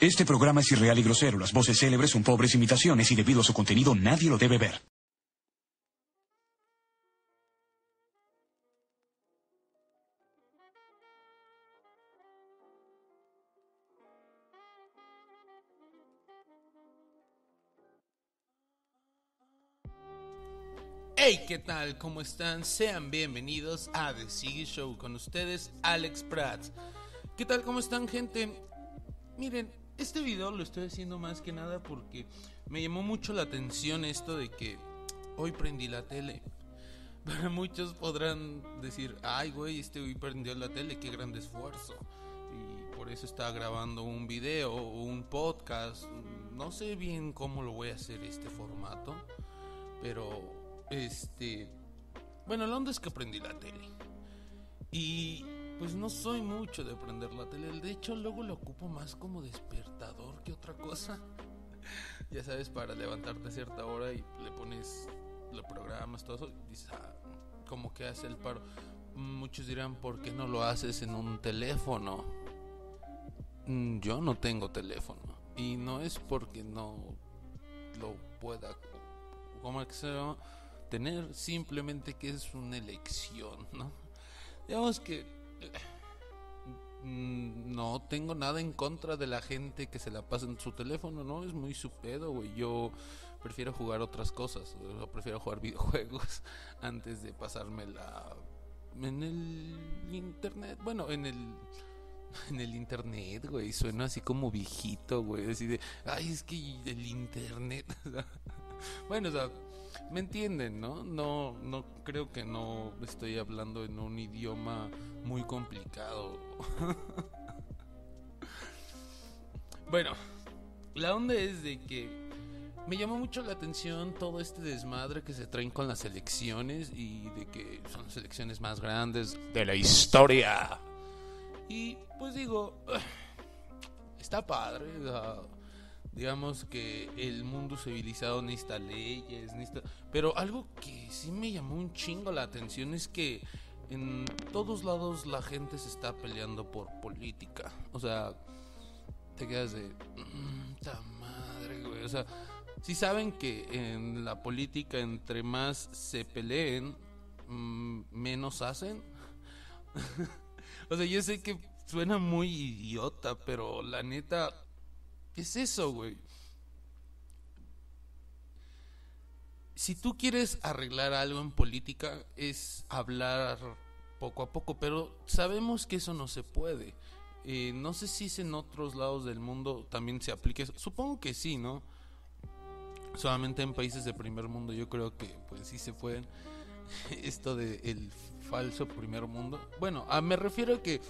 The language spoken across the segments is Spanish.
Este programa es irreal y grosero. Las voces célebres son pobres imitaciones y debido a su contenido nadie lo debe ver. Hey, ¿qué tal? ¿Cómo están? Sean bienvenidos a The Siggy Show con ustedes, Alex Prats. ¿Qué tal? ¿Cómo están, gente? Miren, este video lo estoy haciendo más que nada porque me llamó mucho la atención esto de que hoy prendí la tele. Para muchos podrán decir, ay, güey, este hoy prendió la tele, qué gran esfuerzo. Y por eso está grabando un video o un podcast. No sé bien cómo lo voy a hacer este formato, pero este. Bueno, la onda es que aprendí la tele. Y pues no soy mucho de aprender la tele. De hecho, luego lo ocupo más como despertador que otra cosa. ya sabes, para levantarte a cierta hora y le pones, lo programas, todo eso. Y dices, ah, como que hace el paro. Muchos dirán, ¿por qué no lo haces en un teléfono? Mm, yo no tengo teléfono. Y no es porque no lo pueda. ¿Cómo que se tener, simplemente que es una elección, ¿no? Digamos que no tengo nada en contra de la gente que se la pasa en su teléfono, ¿no? Es muy su pedo, güey. Yo prefiero jugar otras cosas, o prefiero jugar videojuegos antes de pasármela en el internet, bueno, en el en el internet, güey, suena así como viejito, güey, así de, ay, es que el internet, bueno, o sea, me entienden, ¿no? No, no creo que no estoy hablando en un idioma muy complicado. bueno, la onda es de que me llamó mucho la atención todo este desmadre que se traen con las elecciones y de que son las elecciones más grandes de la historia. Y pues digo, está padre digamos que el mundo civilizado necesita leyes, necesita... Pero algo que sí me llamó un chingo la atención es que en todos lados la gente se está peleando por política. O sea, te quedas de... ¡Ta madre, güey! O sea, si saben que en la política entre más se peleen, mm, menos hacen. o sea, yo sé que suena muy idiota, pero la neta es eso, güey? Si tú quieres arreglar algo en política, es hablar poco a poco, pero sabemos que eso no se puede. Eh, no sé si es en otros lados del mundo también se aplique eso. Supongo que sí, ¿no? Solamente en países de primer mundo yo creo que pues sí se pueden. Esto de falso primer mundo. Bueno, a, me refiero a que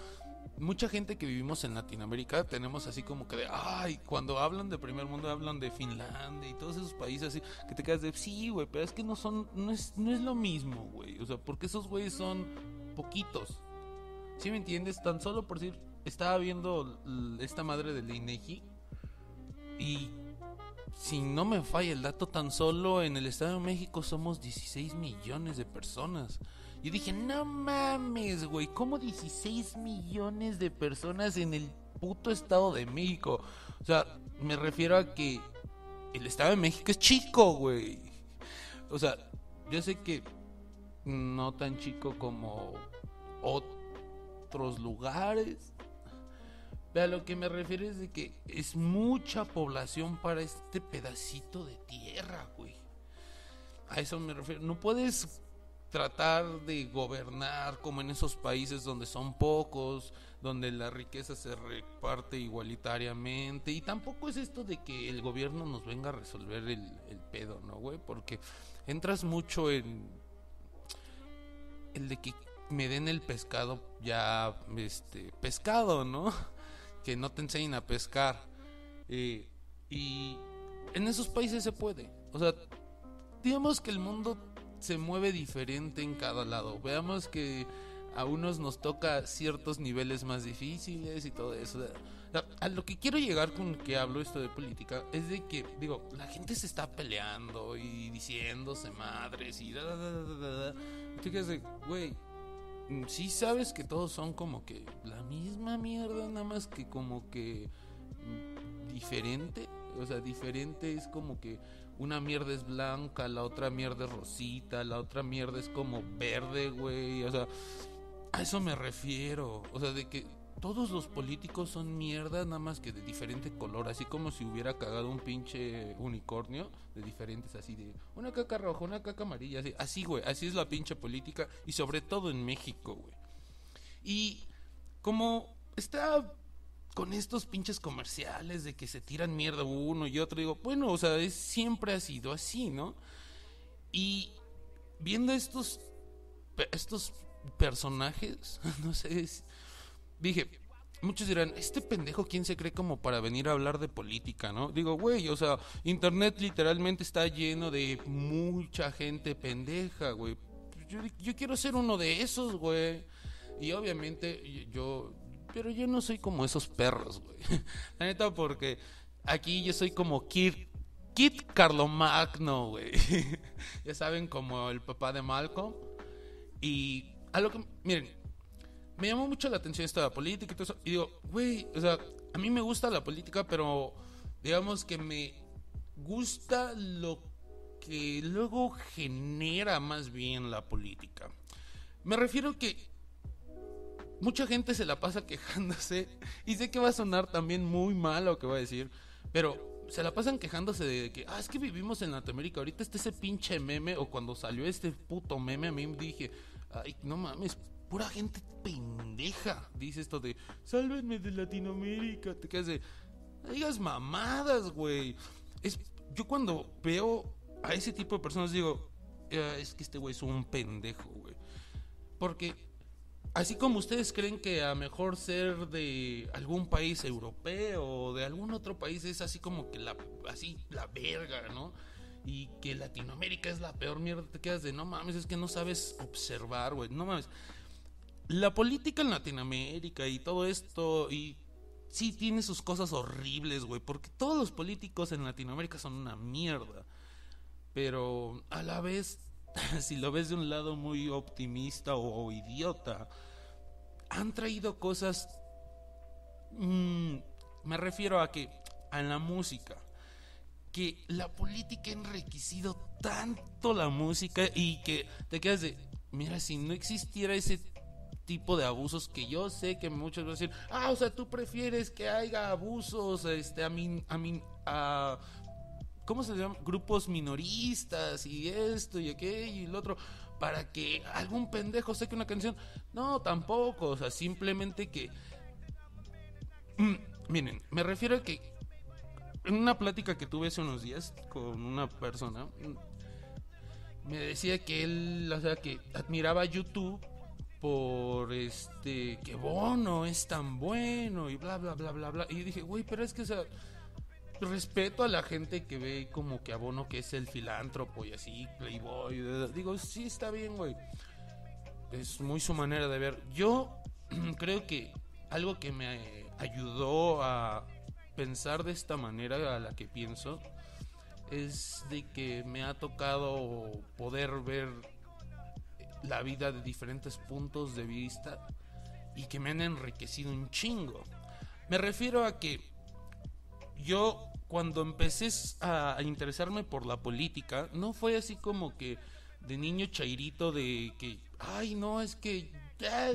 mucha gente que vivimos en Latinoamérica tenemos así como que de, ay, cuando hablan de primer mundo hablan de Finlandia y todos esos países así, que te quedas de, sí, güey, pero es que no son, no es, no es lo mismo, güey, o sea, porque esos güeyes son poquitos, ¿sí me entiendes? Tan solo por decir, estaba viendo esta madre de la INEGI y si no me falla el dato, tan solo en el Estado de México somos 16 millones de personas. Y dije, no mames, güey, ¿cómo 16 millones de personas en el puto Estado de México? O sea, me refiero a que el Estado de México es chico, güey. O sea, yo sé que no tan chico como otros lugares. Pero a lo que me refiero es de que es mucha población para este pedacito de tierra, güey. A eso me refiero. No puedes tratar de gobernar como en esos países donde son pocos, donde la riqueza se reparte igualitariamente. Y tampoco es esto de que el gobierno nos venga a resolver el, el pedo, ¿no, güey? Porque entras mucho en el de que me den el pescado ya, este, pescado, ¿no? Que no te enseñen a pescar. Eh, y en esos países se puede. O sea, digamos que el mundo se mueve diferente en cada lado. Veamos que a unos nos toca ciertos niveles más difíciles y todo eso. A lo que quiero llegar con que hablo esto de política es de que, digo, la gente se está peleando y diciéndose madres y da, da, da, da, de, güey, sí sabes que todos son como que la misma mierda, nada más que como que diferente. O sea, diferente es como que una mierda es blanca, la otra mierda es rosita, la otra mierda es como verde, güey. O sea, a eso me refiero. O sea, de que todos los políticos son mierda, nada más que de diferente color, así como si hubiera cagado un pinche unicornio de diferentes, así de una caca roja, una caca amarilla, así, así, güey, así es la pinche política y sobre todo en México, güey. Y como está con estos pinches comerciales de que se tiran mierda uno y otro, digo, bueno, o sea, es, siempre ha sido así, ¿no? Y viendo estos, estos personajes, no sé, dije, muchos dirán, este pendejo, ¿quién se cree como para venir a hablar de política, no? Digo, güey, o sea, Internet literalmente está lleno de mucha gente pendeja, güey. Yo, yo quiero ser uno de esos, güey. Y obviamente yo, pero yo no soy como esos perros, güey. La neta, porque aquí yo soy como Kit, Kit Carlomagno, güey. ya saben, como el papá de Malcolm. Y a lo que, miren, me llamó mucho la atención esta política y todo eso. Y digo, güey, o sea, a mí me gusta la política, pero digamos que me gusta lo que luego genera más bien la política. Me refiero que mucha gente se la pasa quejándose y sé que va a sonar también muy mal lo que voy a decir, pero se la pasan quejándose de que, ah, es que vivimos en Latinoamérica, ahorita está ese pinche meme o cuando salió este puto meme a mí me dije, ay, no mames, pura gente pendeja dice esto de sálvenme de Latinoamérica. Te quedas de. digas mamadas, güey. Es, yo cuando veo a ese tipo de personas digo, es que este güey es un pendejo, güey. Porque así como ustedes creen que a mejor ser de algún país europeo o de algún otro país es así como que la así la verga, ¿no? Y que Latinoamérica es la peor mierda, te quedas de no mames, es que no sabes observar, güey. No mames la política en Latinoamérica y todo esto, y sí tiene sus cosas horribles, güey, porque todos los políticos en Latinoamérica son una mierda. Pero a la vez, si lo ves de un lado muy optimista o, idiota, han traído cosas... Mm, me refiero a que, a la música, que la política ha enriquecido tanto la música y que te quedas de, mira, si no existiera ese tipo de abusos que yo sé que muchos van a decir, ah, o sea, tú prefieres que haya abusos, este, a mí, a mí, a, ¿cómo se llama? Grupos minoristas y esto y aquello y lo otro, para que algún pendejo seque una canción. No, tampoco, o sea, simplemente que... Mm, miren, me refiero a que en una plática que tuve hace unos días con una persona, mm, me decía que él, o sea, que admiraba YouTube por este que Bono es tan bueno y bla bla bla bla bla y dije güey pero es que o sea respeto a la gente que ve como que a Bono que es el filántropo y así playboy digo sí está bien güey es muy su manera de ver yo creo que algo que me ayudó a pensar de esta manera a la que pienso es de que me ha tocado poder ver la vida de diferentes puntos de vista y que me han enriquecido un chingo. Me refiero a que yo cuando empecé a, interesarme por la política, no fue así como que de niño chairito de que, ay, no, es que ya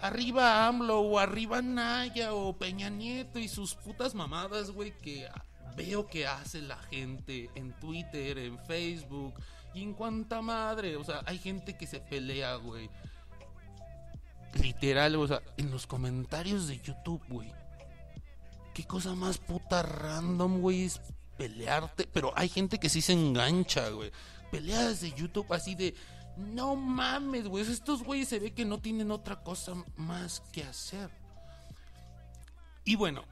arriba AMLO o arriba Naya o Peña Nieto y sus putas mamadas, güey, que veo que hace la gente en Twitter, en Facebook, y en cuanta madre, o sea, hay gente que se pelea, güey. Literal, o sea, en los comentarios de YouTube, güey. Qué cosa más puta random, güey, es pelearte. Pero hay gente que sí se engancha, güey. Peleas de YouTube así de... No mames, güey. Estos güeyes se ve que no tienen otra cosa más que hacer. Y bueno,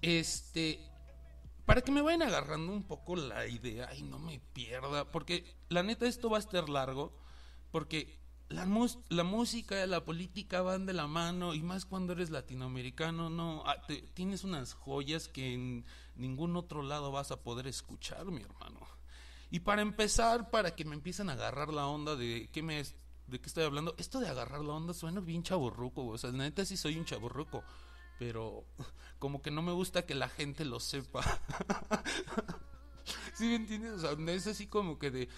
este, para que me vayan agarrando un poco la idea y no me pierda, porque la neta esto va a estar largo, porque la, la música y la política van de la mano y más cuando eres latinoamericano, no, ah, tienes unas joyas que en ningún otro lado vas a poder escuchar, mi hermano. Y para empezar, para que me empiecen a agarrar la onda de qué me de qué estoy hablando, esto de agarrar la onda suena bien chaburruco, o sea, neta sí soy un chaburruco pero como que no me gusta que la gente lo sepa. ¿Sí me entiendes? O sea, es así como que de...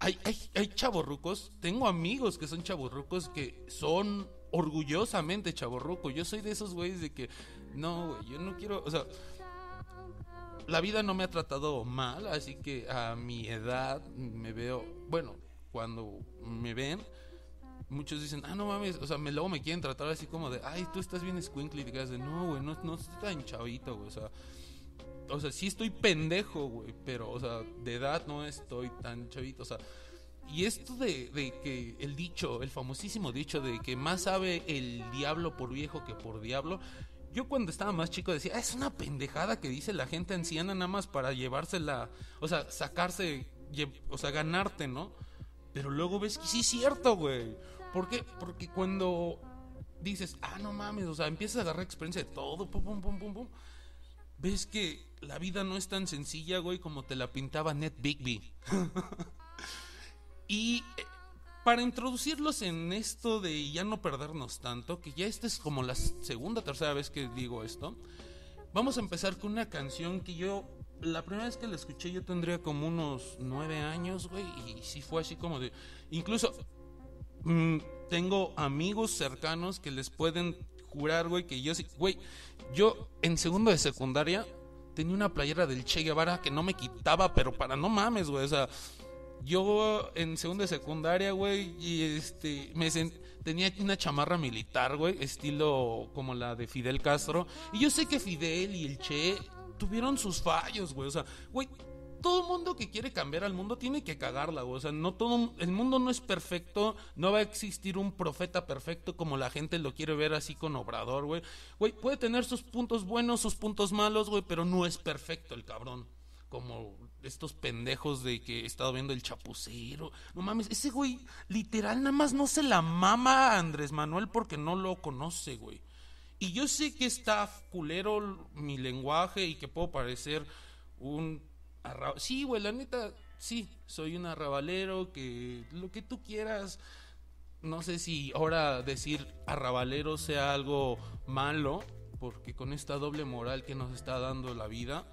Hay, hay, hay chavorrucos, tengo amigos que son chavorrucos que son orgullosamente chavorruco. Yo soy de esos güeyes de que, no, güey, yo no quiero, o sea, la vida no me ha tratado mal, así que a mi edad me veo, bueno, cuando me ven, muchos dicen, ah, no mames, o sea, luego me quieren tratar así como de, ay, tú estás bien squinkly, y digas de, no, güey, no, no estoy tan chavito, o sea, o sea, sí estoy pendejo, güey, pero, o sea, de edad no estoy tan chavito, o sea, y esto de, de, que el dicho, el famosísimo dicho de que más sabe el diablo por viejo que por diablo, yo cuando estaba más chico decía, ah, es una pendejada que dice la gente anciana nada más para llevársela, o sea, sacarse, o sea, ganarte, ¿no? Pero luego ves que sí es cierto, güey. ¿Por qué? Porque cuando dices, ah, no mames, o sea, empiezas a agarrar experiencia de todo, pum, pum, pum, pum, pum, ves que la vida no es tan sencilla, güey, como te la pintaba Ned Bigby. y eh, para introducirlos en esto de ya no perdernos tanto, que ya esta es como la segunda o tercera vez que digo esto, vamos a empezar con una canción que yo la primera vez que la escuché yo tendría como unos nueve años, güey, y sí fue así como de... Incluso mm, tengo amigos cercanos que les pueden jurar, güey, que yo sí... Güey, yo en segundo de secundaria tenía una playera del Che Guevara que no me quitaba, pero para no mames, güey, o sea... Yo en segundo de secundaria, güey, y este, me tenía una chamarra militar, güey, estilo como la de Fidel Castro. Y yo sé que Fidel y el Che tuvieron sus fallos, güey. O sea, güey, todo mundo que quiere cambiar al mundo tiene que cagarla, güey. O sea, no todo, el mundo no es perfecto, no va a existir un profeta perfecto como la gente lo quiere ver así con Obrador, güey. Güey, puede tener sus puntos buenos, sus puntos malos, güey, pero no es perfecto el cabrón. Como estos pendejos de que he estado viendo el chapucero. No mames, ese güey literal nada más no se la mama Andrés Manuel porque no lo conoce, güey. Y yo sé que está culero mi lenguaje y que puedo parecer un... Sí, güey, la neta, sí, soy un arrabalero, que lo que tú quieras. No sé si ahora decir arrabalero sea algo malo, porque con esta doble moral que nos está dando la vida,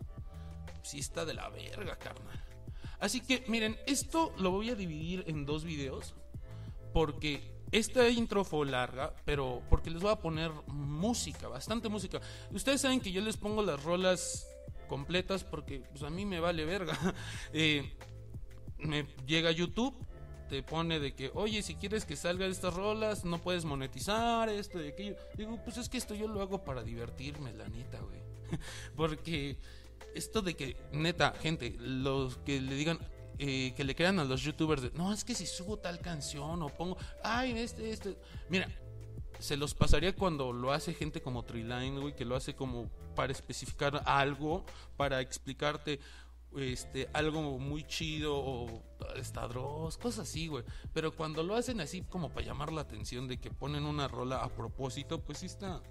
sí está de la verga, carnal. Así que miren, esto lo voy a dividir en dos videos, porque esta intro fue larga, pero porque les voy a poner música, bastante música. Ustedes saben que yo les pongo las rolas completas porque pues, a mí me vale verga. Eh, me llega YouTube, te pone de que, oye, si quieres que salga estas rolas, no puedes monetizar esto y aquello. Digo, pues es que esto yo lo hago para divertirme, la neta, güey. porque esto de que, neta, gente, los que le digan, eh, que le crean a los youtubers de, no, es que si subo tal canción o pongo, ay, este, este, mira, se los pasaría cuando lo hace gente como Triline, güey, que lo hace como para especificar algo, para explicarte este algo muy chido o estadros, cosas así, güey. Pero cuando lo hacen así como para llamar la atención de que ponen una rola a propósito, pues sí está.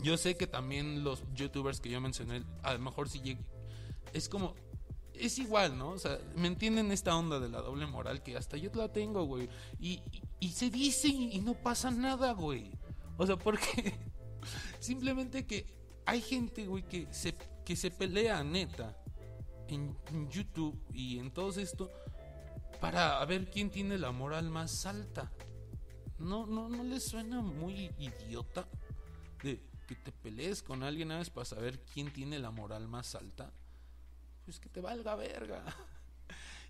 Yo sé que también los youtubers que yo mencioné, a lo mejor sí es como es igual, ¿no? O sea, ¿me entienden esta onda de la doble moral que hasta yo la tengo, güey? Y, se dice y, no pasa nada, güey. O sea, porque simplemente que hay gente, güey, que se, que se pelea neta en, YouTube y en todo esto para ver quién tiene la moral más alta. No, no, no les suena muy idiota de que te pelees con alguien a para saber quién tiene la moral más alta pues que te valga verga.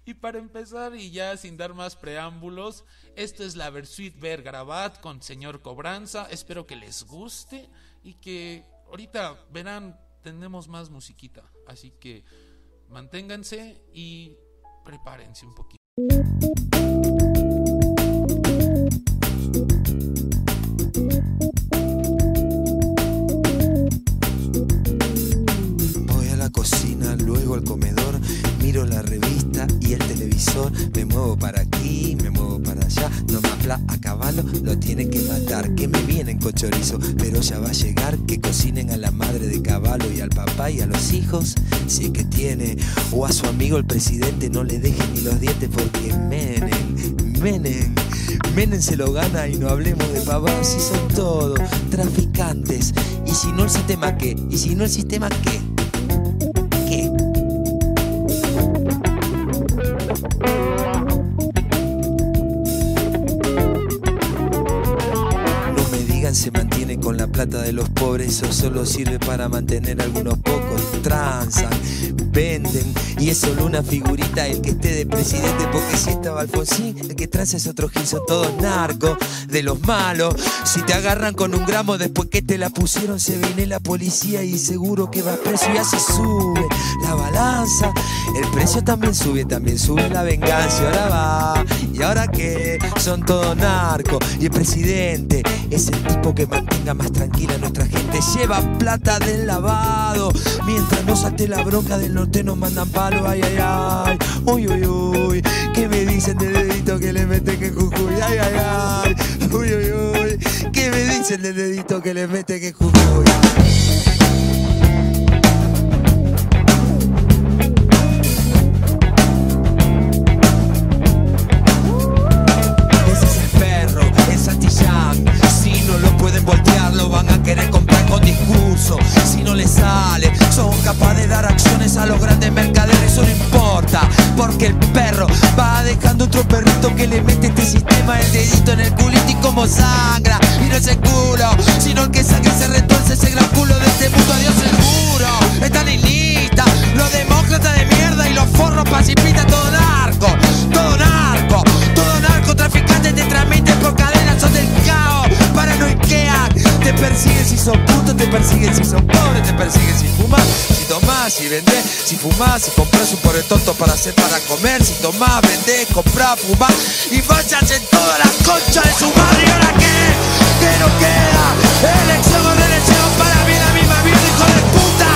Y para empezar, y ya sin dar más preámbulos, esto es la Versuit Ver Grabat con señor Cobranza. Espero que les guste y que ahorita verán, tenemos más musiquita. Así que manténganse y prepárense un poquito. La revista y el televisor. Me muevo para aquí, me muevo para allá. No más a caballo, lo tienen que matar. Que me vienen con chorizo, pero ya va a llegar. Que cocinen a la madre de caballo y al papá y a los hijos, si es que tiene. O a su amigo el presidente, no le dejen ni los dientes porque Menem Menem. Menem se lo gana y no hablemos de papás, si son todos traficantes. Y si no el sistema qué? Y si no el sistema? ¿Qué? Con la plata de los pobres, eso solo sirve para mantener a algunos pocos. Transan, venden, y es solo una figurita el que esté de presidente, porque si estaba Alfonsín, el que transa es otro gil, son todos narcos, de los malos. Si te agarran con un gramo después que te la pusieron, se viene la policía y seguro que va preso y así sube la balanza. El precio también sube, también sube la venganza, ahora va. ¿Y ahora qué? Son todos narcos. Y el presidente es el tipo que mantenga más tranquila a nuestra gente. Lleva plata del lavado. Mientras no salte la bronca del norte nos mandan palo. Ay, ay, ay. Uy, uy, uy. ¿Qué me dicen del dedito que le mete que Jujuy? Ay, ay, ay. Uy, uy, uy. ¿Qué me dicen del dedito que le mete que Jujuy? Ese a los grandes mercaderes. Eso no importa, porque el perro va dejando otro perrito que le mete este sistema el dedito en el culito y como sangra. Y no es el culo, sino que saque se retuerce ese gran culo de este mundo. Adiós seguro, están en lista. Los demócratas persiguen si son putos, te persiguen si son pobres, te persiguen si fumas, si tomás, si vendés, si fumás, si compras un pobre tonto para hacer para comer, si tomás, vendés, comprás, fumás y vayas en toda la concha de su. ¿Y ahora qué? ¿Qué nos queda? Elección o reelección para mí la misma mierda, hijo de puta.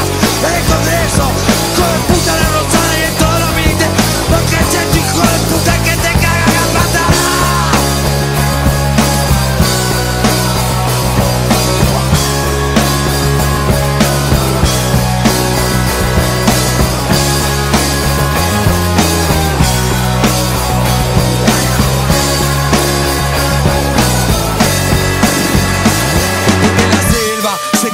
El Congreso, hijo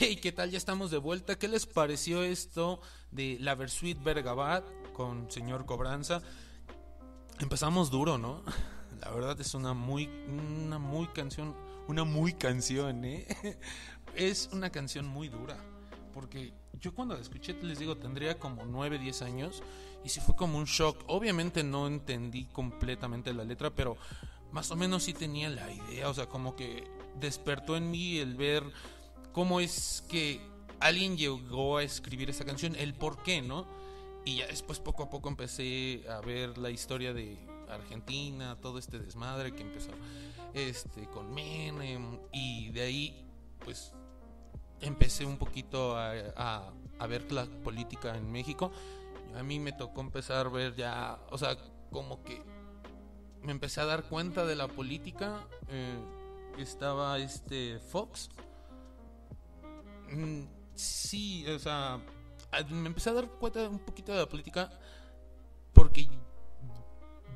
Hey, ¿qué tal? Ya estamos de vuelta. ¿Qué les pareció esto de la Versuit Bergabat con señor Cobranza? Empezamos duro, ¿no? La verdad es una muy, una muy canción, una muy canción, ¿eh? Es una canción muy dura. Porque yo cuando la escuché, les digo, tendría como 9, 10 años. Y sí fue como un shock. Obviamente no entendí completamente la letra, pero más o menos sí tenía la idea. O sea, como que despertó en mí el ver cómo es que alguien llegó a escribir esa canción, el por qué, ¿no? Y ya después poco a poco empecé a ver la historia de Argentina, todo este desmadre que empezó este con Menem y de ahí pues empecé un poquito a, a- a ver la política en México. A mí me tocó empezar a ver ya, o sea, como que me empecé a dar cuenta de la política. eh, estaba este Fox. Mm, sí, o sea, me empecé a dar cuenta un poquito de la política porque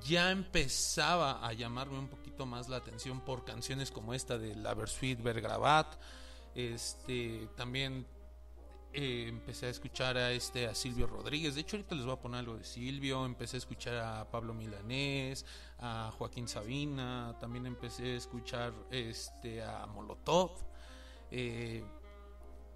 ya empezaba a llamarme un poquito más la atención por canciones como esta de La Versuit Vergrabat. Este, también eh, empecé a escuchar a este a Silvio Rodríguez. De hecho, ahorita les voy a poner algo de Silvio. Empecé a escuchar a Pablo Milanés, a Joaquín Sabina. También empecé a escuchar este a Molotov. Eh,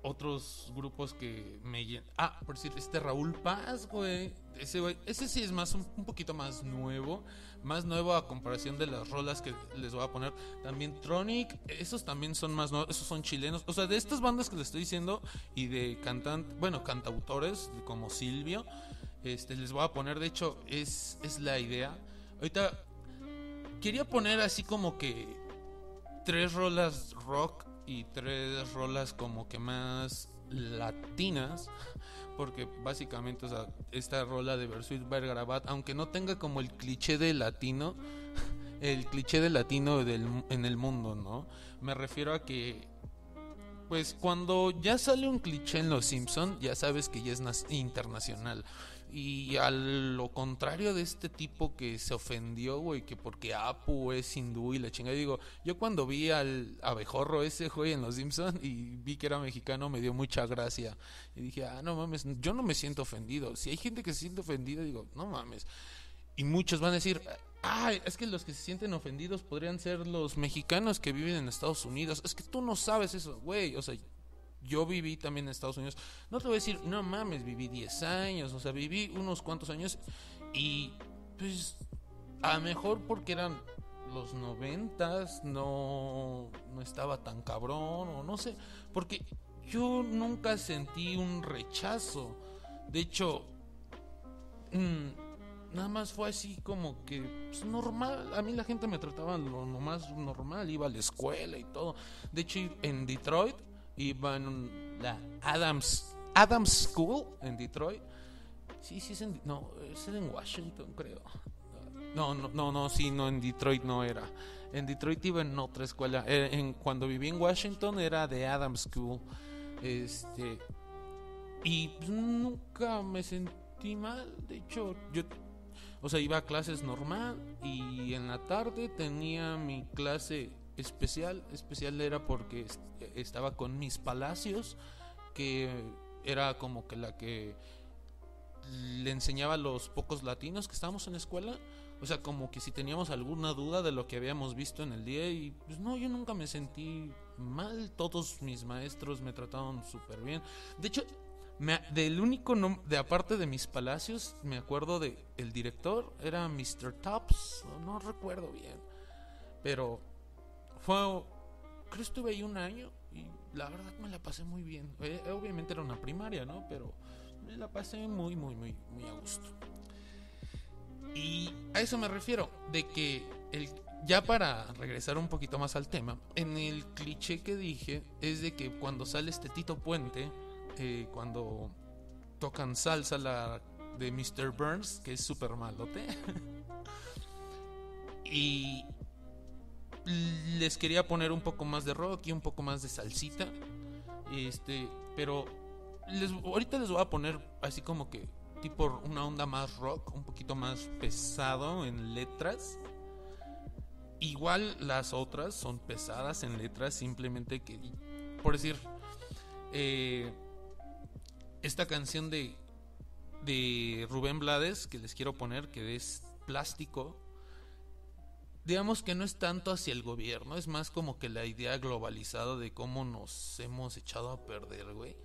otros grupos que me Ah, por decir, este Raúl Paz, güey. Ese, güey, ese sí es más un, poquito más nuevo. Más nuevo a comparación de las rolas que les voy a poner. También Tronic, esos también son más nuevos. Esos son chilenos. O sea, de estas bandas que les estoy diciendo y de cantantes, bueno, cantautores como Silvio, este, les voy a poner. De hecho, es, es la idea. Ahorita quería poner así como que tres rolas rock y tres rolas como que más latinas porque básicamente esta rola de Versuit Bergarabat aunque no tenga como el cliché de latino el cliché de latino del, en el mundo no me refiero a que pues cuando ya sale un cliché en Los Simpson ya sabes que ya es internacional y a lo contrario de este tipo que se ofendió, güey, que porque Apu es hindú y la chingada. Digo, yo cuando vi al abejorro ese, güey, en Los Simpsons y vi que era mexicano, me dio mucha gracia. Y dije, ah, no mames, yo no me siento ofendido. Si hay gente que se siente ofendida, digo, no mames. Y muchos van a decir, ah, es que los que se sienten ofendidos podrían ser los mexicanos que viven en Estados Unidos. Es que tú no sabes eso, güey. O sea, yo viví también en Estados Unidos. No te voy a decir, no mames, viví 10 años, o sea, viví unos cuantos años y pues a mejor porque eran los noventas, no, no estaba tan cabrón o no sé, porque yo nunca sentí un rechazo. De hecho, mm, nada más fue así como que pues, normal. A mí la gente me trataba lo más normal, iba a la escuela y todo. De hecho, en Detroit iba en la Adams, Adams School en Detroit. Sí, sí, es en, no, es en Washington, creo. No, no, no, no, sí, no, en Detroit no era. En Detroit iba en otra escuela. Eh, cuando viví en Washington era de Adams School. Este. Y nunca me sentí mal. De hecho, yo. O sea, iba a clases normal. Y en la tarde tenía mi clase especial. Especial era porque estaba con mis palacios, que era como que la que le enseñaba a los pocos latinos que estábamos en la escuela. O sea, como que si teníamos alguna duda de lo que habíamos visto en el día y pues no, yo nunca me sentí mal, todos mis maestros me trataron súper bien. De hecho, me, del único de aparte de mis palacios, me acuerdo de el director, era Mr. Tops, no recuerdo bien, pero fue, creo que estuve ahí un año y la verdad me la pasé muy bien. Eh, obviamente era una primaria, ¿no? Pero me la pasé muy, muy, muy, muy a gusto. Y a eso me refiero, de que el, ya para regresar un poquito más al tema, en el cliché que dije es de que cuando sale este Tito Puente, eh, cuando tocan salsa la de Mr. Burns, que es súper malote, y les quería poner un poco más de rock y un poco más de salsita. Este, pero les, ahorita les voy a poner así como que tipo una onda más rock, un poquito más pesado en letras. Igual las otras son pesadas en letras, simplemente que, por decir, eh, esta canción de, de Rubén Blades que les quiero poner, que es Plástico, digamos que no es tanto hacia el gobierno, es más como que la idea globalizada de cómo nos hemos echado a perder, güey.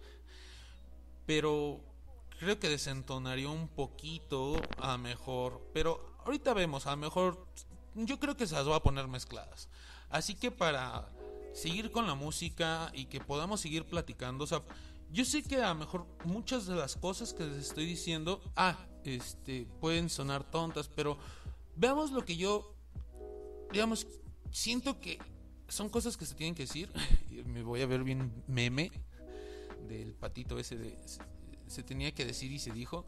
Pero creo que desentonaría un poquito a mejor, pero ahorita vemos, a mejor yo creo que se las voy a poner mezcladas. Así que para seguir con la música y que podamos seguir platicando, o sea, yo sé que a lo mejor muchas de las cosas que les estoy diciendo, ah, este, pueden sonar tontas, pero veamos lo que yo digamos, siento que son cosas que se tienen que decir. Me voy a ver bien meme del patito ese de se, tenía que decir y se dijo.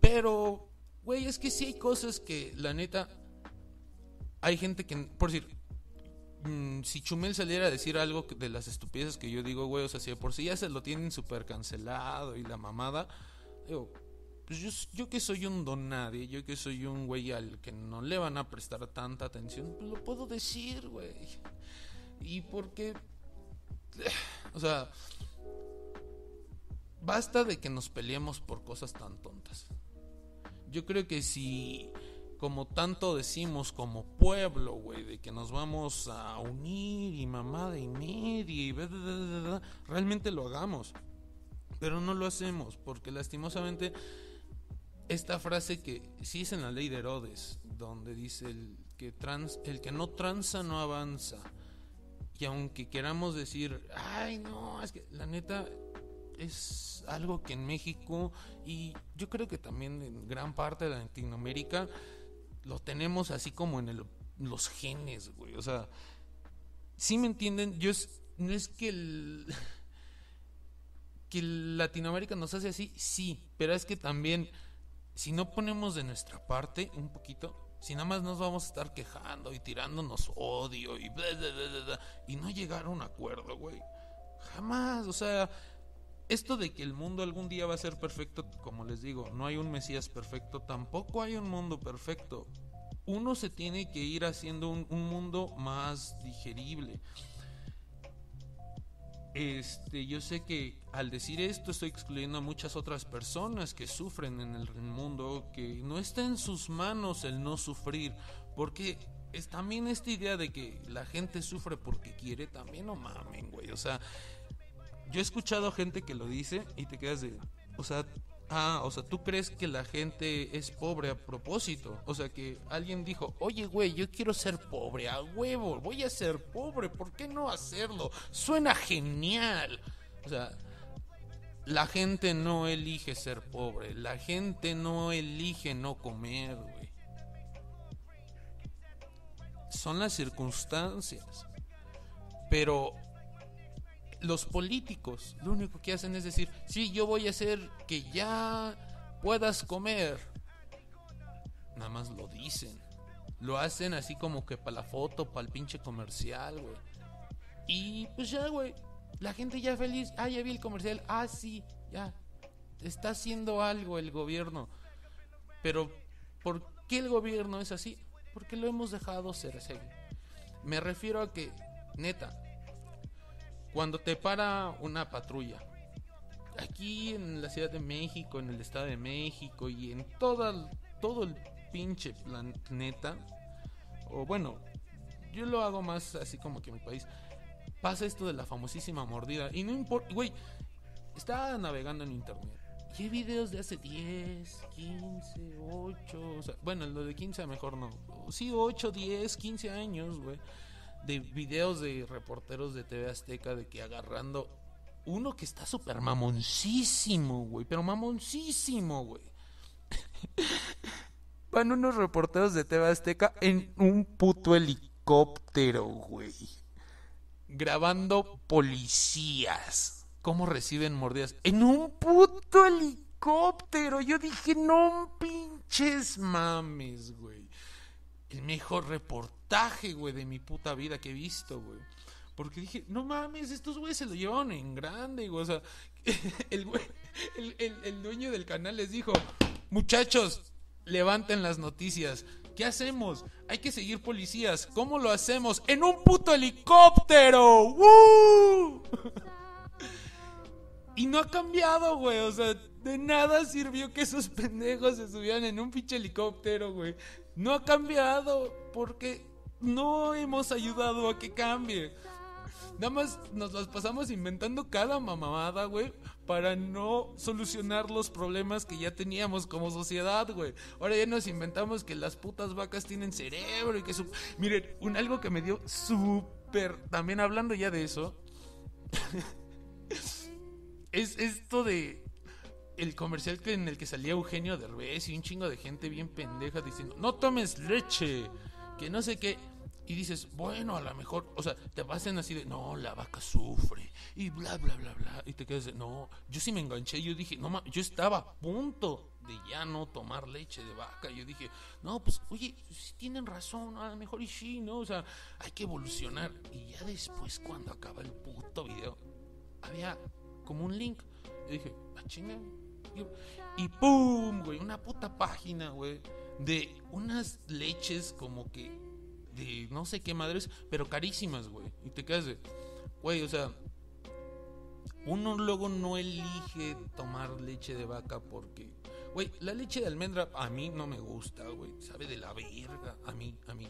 Pero, güey, es que sí hay cosas que la neta hay gente que, por decir, mm, si Chumel saliera a decir algo de las estupideces que yo digo, güey, o sea, si de por sí ya se lo tienen súper cancelado y la mamada, digo, pues yo, yo que soy un don nadie, yo que soy un güey al que no le van a prestar tanta atención, pues lo puedo decir, güey. Y porque, o sea, basta de que nos peleemos por cosas tan tontas. Yo creo que si, como tanto decimos como pueblo, güey, de que nos vamos a unir y mamada y media y bla, realmente lo hagamos. Pero no lo hacemos porque lastimosamente esta frase que sí es en la ley de Herodes, donde dice el que, trans, el que no tranza no avanza. Y aunque queramos decir, ay no, es que la neta es algo que en México y yo creo que también en gran parte de Latinoamérica lo tenemos así como en el- los genes, güey. O sea, si me entienden, yo es, no es que el, que Latinoamérica nos hace así, sí, pero es que también si no ponemos de nuestra parte un poquito, si nada más nos vamos a estar quejando y tirándonos odio y y no llegar a un acuerdo, güey. Jamás, o sea, esto de que el mundo algún día va a ser perfecto, como les digo, no hay un Mesías perfecto, tampoco hay un mundo perfecto. Uno se tiene que ir haciendo un mundo más digerible. Este, yo sé que al decir esto estoy excluyendo a muchas otras personas que sufren en el mundo, que no está en sus manos el no sufrir, porque es también esta idea de que la gente sufre porque quiere, también no mamen, güey, o sea, yo he escuchado gente que lo dice y te quedas de, o sea, ah, o sea, tú crees que la gente es pobre a propósito, o sea, que alguien dijo, oye, güey, yo quiero ser pobre, a huevo, voy a ser pobre, ¿por qué no hacerlo? Suena genial, o sea, la gente no elige ser pobre, la gente no elige no comer, güey. Son las circunstancias. Pero los políticos lo único que hacen es decir, sí, yo voy a hacer que ya puedas comer. Nada más lo dicen. Lo hacen así como que para la foto, para el pinche comercial, güey. Y pues ya, güey. La gente ya feliz. Ah, ya vi el comercial. Ah, sí, ya. Está haciendo algo el gobierno. Pero, ¿por qué el gobierno es así? Porque lo hemos dejado ser así. Me refiero a que, neta, cuando te para una patrulla, aquí en la Ciudad de México, en el Estado de México y en toda, todo el pinche planeta, o bueno, yo lo hago más así como que en mi país, pasa esto de la famosísima mordida. Y no importa, güey, estaba navegando en internet. Y videos de hace 10, 15, 8, o sea, bueno, lo de 15 mejor no. Sí, 8, 10, 15 años, güey. De videos de reporteros de TV Azteca de que agarrando uno que está súper mamoncísimo, güey, pero mamoncísimo, güey. Van unos reporteros de TV Azteca en un puto helicóptero, güey. Grabando policías. ¿Cómo reciben mordidas? En un puto helicóptero. Yo dije, no pinches mames, güey. El mejor reportaje, güey, de mi puta vida que he visto, güey. Porque dije, no mames, estos güeyes se lo llevaron en grande, güey. O sea, el, el, el dueño del canal les dijo, muchachos, levanten las noticias. ¿Qué hacemos? Hay que seguir policías. ¿Cómo lo hacemos? ¡En un puto helicóptero! ¡Woo! Y no ha cambiado, güey. O sea, de nada sirvió que esos pendejos se subieran en un pinche helicóptero, güey. No ha cambiado porque no hemos ayudado a que cambie. Nada más nos las pasamos inventando cada mamada, güey, para no solucionar los problemas que ya teníamos como sociedad, güey. Ahora ya nos inventamos que las putas vacas tienen cerebro y que su... Miren, un algo que me dio súper... También hablando ya de eso, es esto de el comercial en el que salía Eugenio Derbez y un chingo de gente bien pendeja diciendo, no tomes leche, que no sé qué. Y dices, bueno, a lo mejor, o sea, te pasan así de, no, la vaca sufre, y bla, bla, bla, bla. Y te quedas de, no, yo sí me enganché, yo dije, no, ma, yo estaba a punto de ya no tomar leche de vaca. Yo dije, no, pues, oye, si tienen razón, a lo mejor y sí, ¿no? O sea, hay que evolucionar. Y ya después, cuando acaba el puto video, había como un link. Y dije, ah, chinga. Y ¡pum! güey, una puta página, güey, de unas leches como que de no sé qué madres, pero carísimas, güey. Y te quedas de, güey, o sea, uno luego no elige tomar leche de vaca porque, güey, la leche de almendra a mí no me gusta, güey, sabe de la verga, a mí, a mí.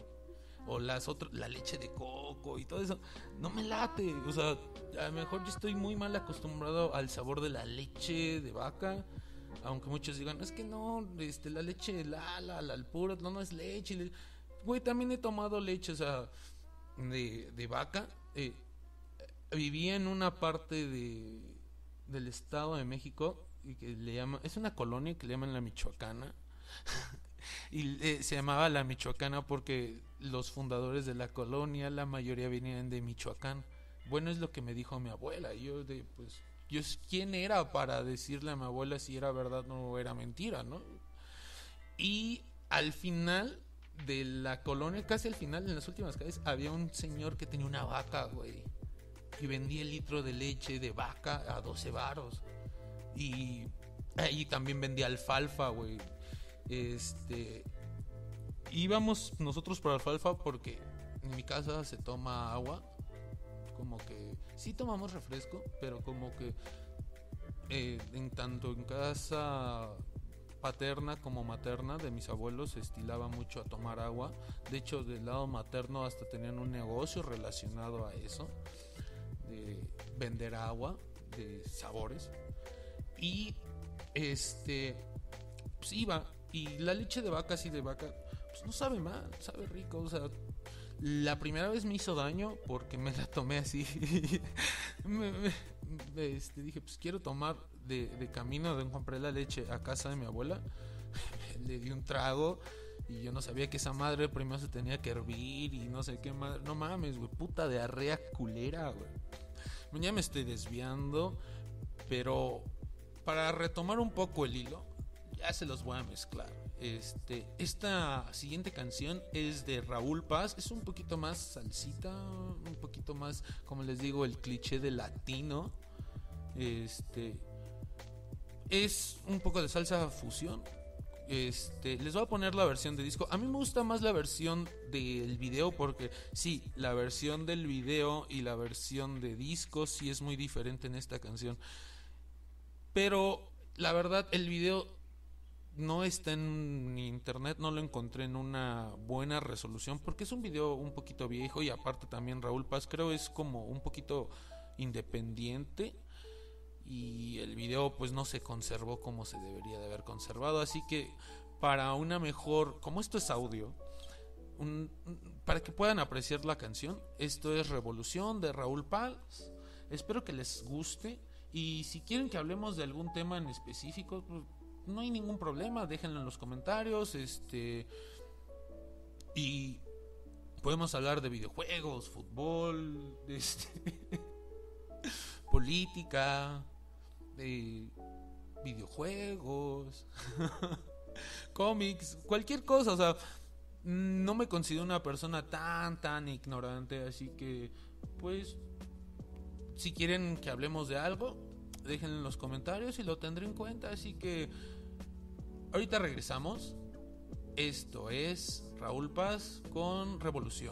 O las otras, la leche de coco y todo eso, no me late, o sea, a lo mejor yo estoy muy mal acostumbrado al sabor de la leche de vaca. Aunque muchos digan, es que no, este, la leche, la, la, la, puro, no, no es leche. Güey, también he tomado leche, o sea, de, de vaca. Eh, vivía en una parte de, del Estado de México que le llama, es una colonia que le llaman la Michoacana. y eh, se llamaba la Michoacana porque los fundadores de la colonia, la mayoría venían de Michoacán. Bueno, es lo que me dijo mi abuela. Y yo de, pues, yo quién era para decirle a mi abuela si era verdad o era mentira, ¿no? Y al final de la colonia, casi al final, en las últimas calles, había un señor que tenía una vaca, güey y vendía el litro de leche de vaca a 12 varos. Y ahí también vendía alfalfa, güey. Este. Íbamos nosotros por alfalfa porque en mi casa se toma agua. Como que sí tomamos refresco, pero como que eh, en tanto en casa paterna como materna de mis abuelos se estilaba mucho a tomar agua. De hecho, del lado materno hasta tenían un negocio relacionado a eso de vender agua de sabores. Y este, pues iba. Y la leche de vaca, así de vaca, pues no sabe mal, sabe rico. O sea, la primera vez me hizo daño porque me la tomé así. este, dije, pues quiero tomar de, camino de compré la leche a casa de mi abuela. Le di un trago y yo no sabía que esa madre primero se tenía que hervir y no sé qué madre. No mames, güey, puta diarrea culera, güey. Ya me estoy desviando, pero para retomar un poco el hilo, ya se los voy a mezclar. Este, esta siguiente canción es de Raúl Paz, es un poquito más salsita, un poquito más, como les digo, el cliché de latino. Este es un poco de salsa fusión. Este, les voy a poner la versión de disco. A mí me gusta más la versión del video porque sí, la versión del video y la versión de disco sí es muy diferente en esta canción. Pero la verdad, el video no está en internet, no lo encontré en una buena resolución porque es un video un poquito viejo y aparte también Raúl Paz creo es como un poquito independiente y el video pues no se conservó como se debería de haber conservado. Así que para una mejor como esto es audio para que puedan apreciar la canción esto es Revolución de Raúl Paz. Espero que les guste. Y si quieren que hablemos de algún tema en específico pues, no hay ningún problema déjenlo en los comentarios este y podemos hablar de videojuegos fútbol este, política de videojuegos, cómics, cualquier cosa, o sea, no me considero una persona tan, tan ignorante, así que, pues, si quieren que hablemos de algo, déjenlo en los comentarios y lo tendré en cuenta, así que, ahorita regresamos. Esto es Raúl Paz con Revolución.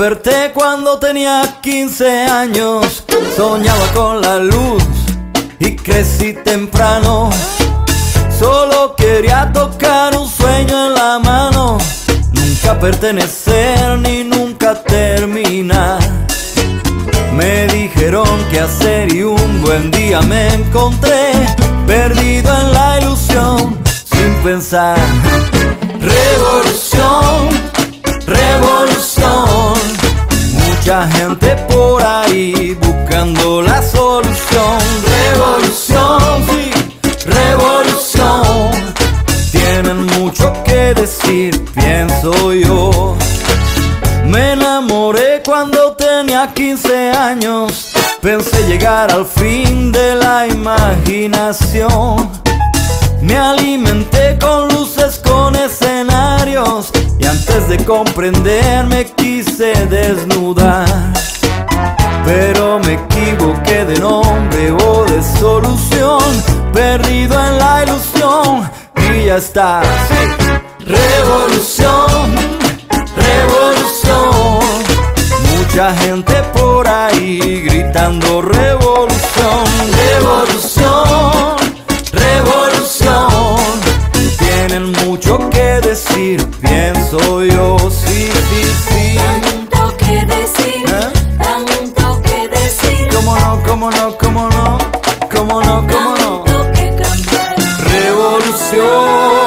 Desperté cuando tenía 15 años. Soñaba con la luz y crecí temprano. Solo quería tocar un sueño en la mano, nunca pertenecer ni nunca terminar. Me dijeron qué hacer y un buen día me encontré perdido en la ilusión, sin pensar Revolución. Gente por ahí buscando la solución. Revolución, sí, revolución. Tienen mucho que decir, pienso yo. Me enamoré cuando tenía 15 años. Pensé llegar al fin de la imaginación. Me alimenté con luces, con escenarios. Antes de comprender me quise desnudar. Pero me equivoqué de nombre o de solución. Perdido en la ilusión. Y ya está. Revolución, revolución. Mucha gente por ahí gritando revolución, revolución. Tienen mucho que decir, pienso yo, sí, sí, sí. Tanto que decir, ¿Eh? tanto que decir, ¿Cómo no, cómo no, cómo no, cómo no, cómo no? tanto que cantar. Revolución.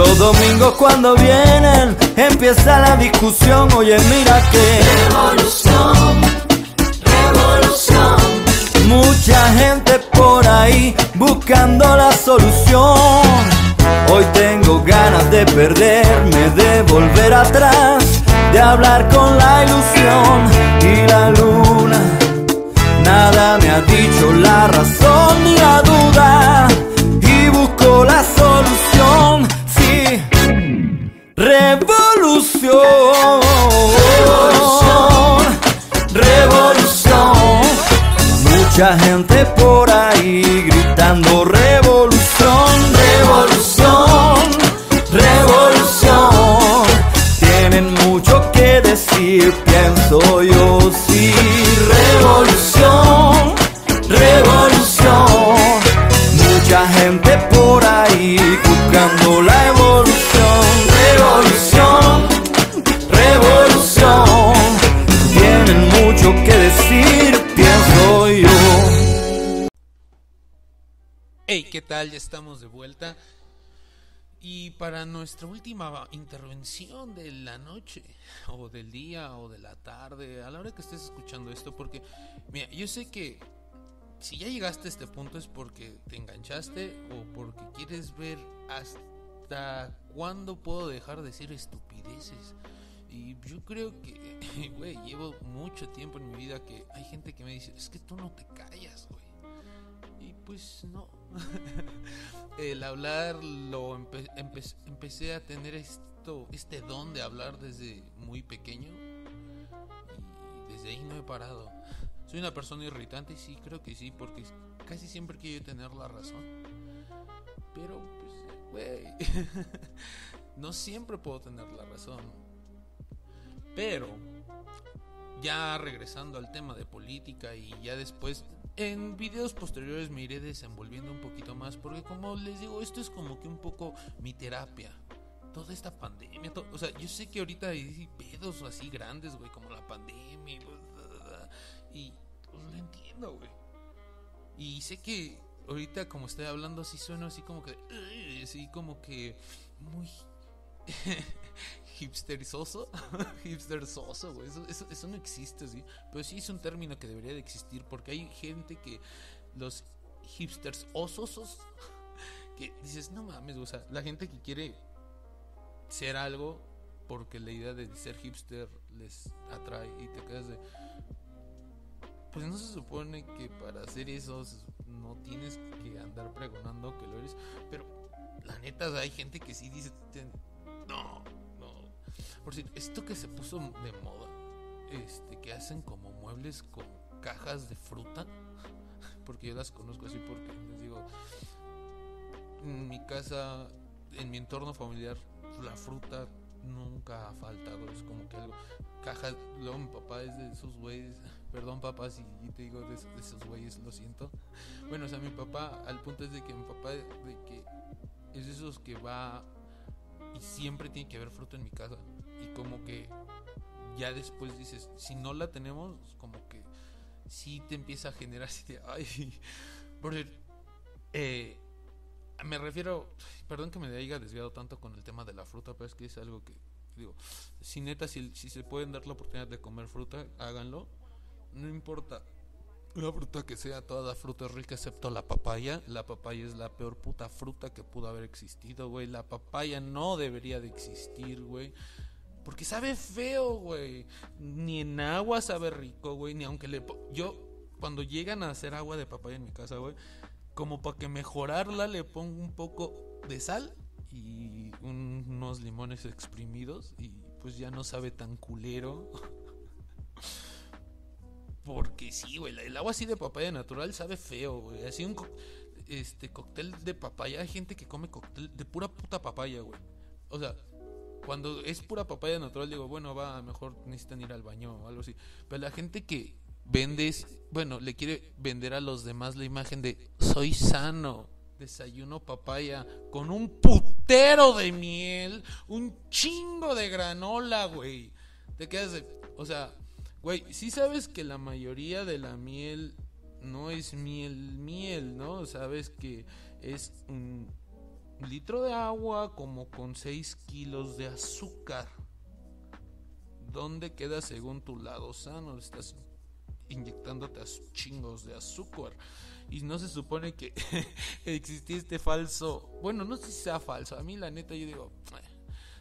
Los domingos cuando vienen empieza la discusión. Oye, mira que revolución, revolución, mucha gente por ahí buscando la solución. Hoy tengo ganas de perderme, de volver atrás, de hablar con la ilusión y la luna. Nada me ha dicho la razón ni la duda revolución, revolución. Mucha gente por ahí gritando revolución, revolución, revolución. Tienen mucho que decir, pienso yo, ¿qué tal? Ya estamos de vuelta. Y para nuestra última intervención de la noche, o del día, o de la tarde, a la hora que estés escuchando esto, porque, mira, yo sé que si ya llegaste a este punto es porque te enganchaste o porque quieres ver hasta cuándo puedo dejar de decir estupideces. Y yo creo que, güey, llevo mucho tiempo en mi vida que hay gente que me dice, es que tú no te callas, güey. Y pues no. El hablar lo empe- empe- empecé a tener esto, este don de hablar desde muy pequeño. Y desde ahí no he parado. Soy una persona irritante, sí, creo que sí, porque casi siempre quiero tener la razón. Pero, pues, güey, no siempre puedo tener la razón. Pero, ya regresando al tema de política y ya después en videos posteriores me iré desenvolviendo un poquito más porque como les digo esto es como que un poco mi terapia. Toda esta pandemia o sea yo sé que ahorita hay pedos así grandes güey como la pandemia y y pues, lo entiendo güey. Y sé que ahorita como estoy hablando así sueno así como que "Ugh", así como que muy hipsterizoso hipsterzoso güey. Eso, eso, eso no existe sí. Pero sí es un término que debería de existir porque hay gente que los hipsters ososos que dices no mames o sea la gente que quiere ser algo porque la idea de ser hipster les atrae y te quedas de pues no se supone que para hacer eso no tienes que andar pregonando que lo eres pero la neta hay gente que sí dice no por cierto esto que se puso de moda este que hacen como muebles con cajas de fruta porque yo las conozco así porque les digo en mi casa en mi entorno familiar la fruta nunca ha faltado es como que algo cajas luego mi papá es de esos güeyes perdón papá si te digo de, de esos güeyes lo siento. Bueno o sea mi papá al punto es de que mi papá de que es de esos que va y siempre tiene que haber fruta en mi casa y como que ya después dices, si no la tenemos, como que sí te empieza a generar así ay, brother, eh, me refiero, perdón que me haya desviado tanto con el tema de la fruta, pero es que es algo que, digo, si neta, si, si se pueden dar la oportunidad de comer fruta, háganlo, no importa. La fruta que sea, toda la fruta es rica excepto la papaya. La papaya es la peor puta fruta que pudo haber existido, güey. La papaya no debería de existir, güey. Porque sabe feo, güey. Ni en agua sabe rico, güey. Ni aunque le... Yo, cuando llegan a hacer agua de papaya en mi casa, güey, como para que mejorarla le pongo un poco de sal y un- unos limones exprimidos y pues ya no sabe tan culero. Porque sí, güey, el agua así de papaya natural sabe feo, güey. Así un este cóctel de papaya, hay gente que come cóctel de pura puta papaya, güey. O sea, cuando es pura papaya natural digo, bueno, va, mejor necesitan ir al baño o algo así. Pero la gente que vende, bueno, le quiere vender a los demás la imagen de soy sano, desayuno papaya con un putero de miel, un chingo de granola, güey. Te quedas de, o sea, güey, sí sabes que la mayoría de la miel no es miel, miel, ¿no? Sabes que es un litro de agua como con 6 kilos de azúcar. ¿Dónde queda según tu lado sano? Estás inyectándote a chingos de azúcar. Y no se supone que existía este falso. Bueno, no sé si sea falso. A mí, la neta, yo digo.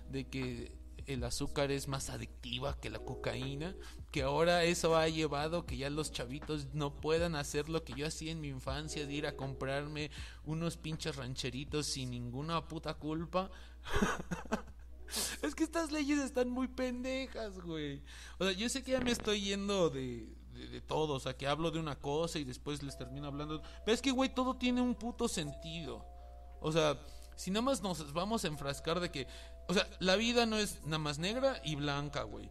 De que el azúcar es más adictiva que la cocaína. Que ahora eso ha llevado que ya los chavitos no puedan hacer lo que yo hacía en mi infancia: de ir a comprarme unos pinches rancheritos sin ninguna puta culpa. Es que estas leyes están muy pendejas, güey. O sea, yo sé que ya me estoy yendo de, de, de todo. O sea, que hablo de una cosa y después les termino hablando. Pero es que, güey, todo tiene un puto sentido. O sea, si nada más nos vamos a enfrascar de que. O sea, la vida no es nada más negra y blanca, güey.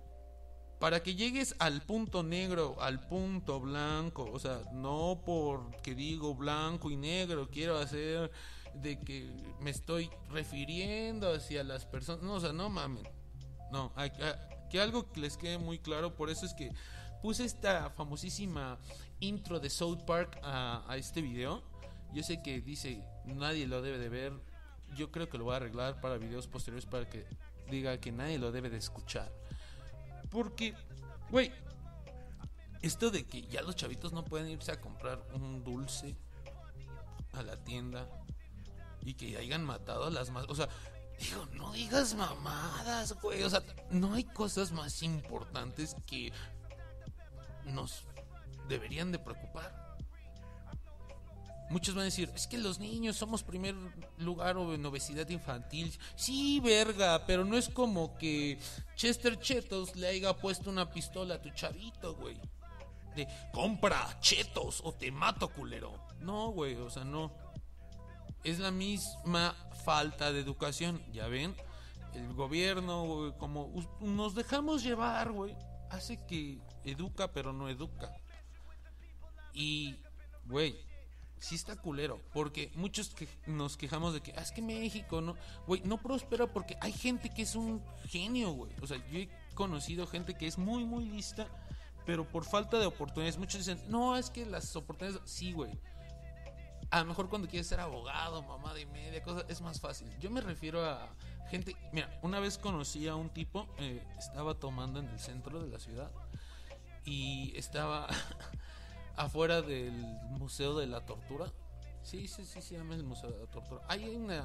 Para que llegues al punto negro, al punto blanco, o sea, no porque digo blanco y negro, quiero hacer de que me estoy refiriendo hacia las personas, no, o sea, no mamen. No, hay- que algo que les quede muy claro, por eso es que puse esta famosísima intro de South Park a este video. Yo sé que dice nadie lo debe de ver. Yo creo que lo voy a arreglar para videos posteriores para que diga que nadie lo debe de escuchar. Porque, güey, esto de que ya los chavitos no pueden irse a comprar un dulce a la tienda y que hayan matado a las más. O sea, digo, no digas mamadas, güey. O sea, no hay cosas más importantes que nos deberían de preocupar. Muchos van a decir, es que los niños somos primer lugar en obesidad infantil. Sí, verga, pero no es como que Chester Chetos le haya puesto una pistola a tu chavito, güey. De, compra chetos o te mato, culero. No, güey, o sea, no. Es la misma falta de educación, ya ven. El gobierno, güey, como nos dejamos llevar, güey, hace que educa pero no educa. Y, güey, sí está culero, porque muchos nos quejamos de que, "Ah, es que México no, güey, no prospera porque hay gente que es un genio, güey. O sea, yo he conocido gente que es muy, muy lista, pero por falta de oportunidades, muchos dicen, no, es que las oportunidades, sí, güey. A lo mejor cuando quieres ser abogado, mamá de media, cosa, es más fácil. Yo me refiero a gente, mira, una vez conocí a un tipo, eh, estaba tomando en el centro de la ciudad y estaba afuera del Museo de la Tortura. Sí, sí, sí, se llama el Museo de la Tortura. Hay una,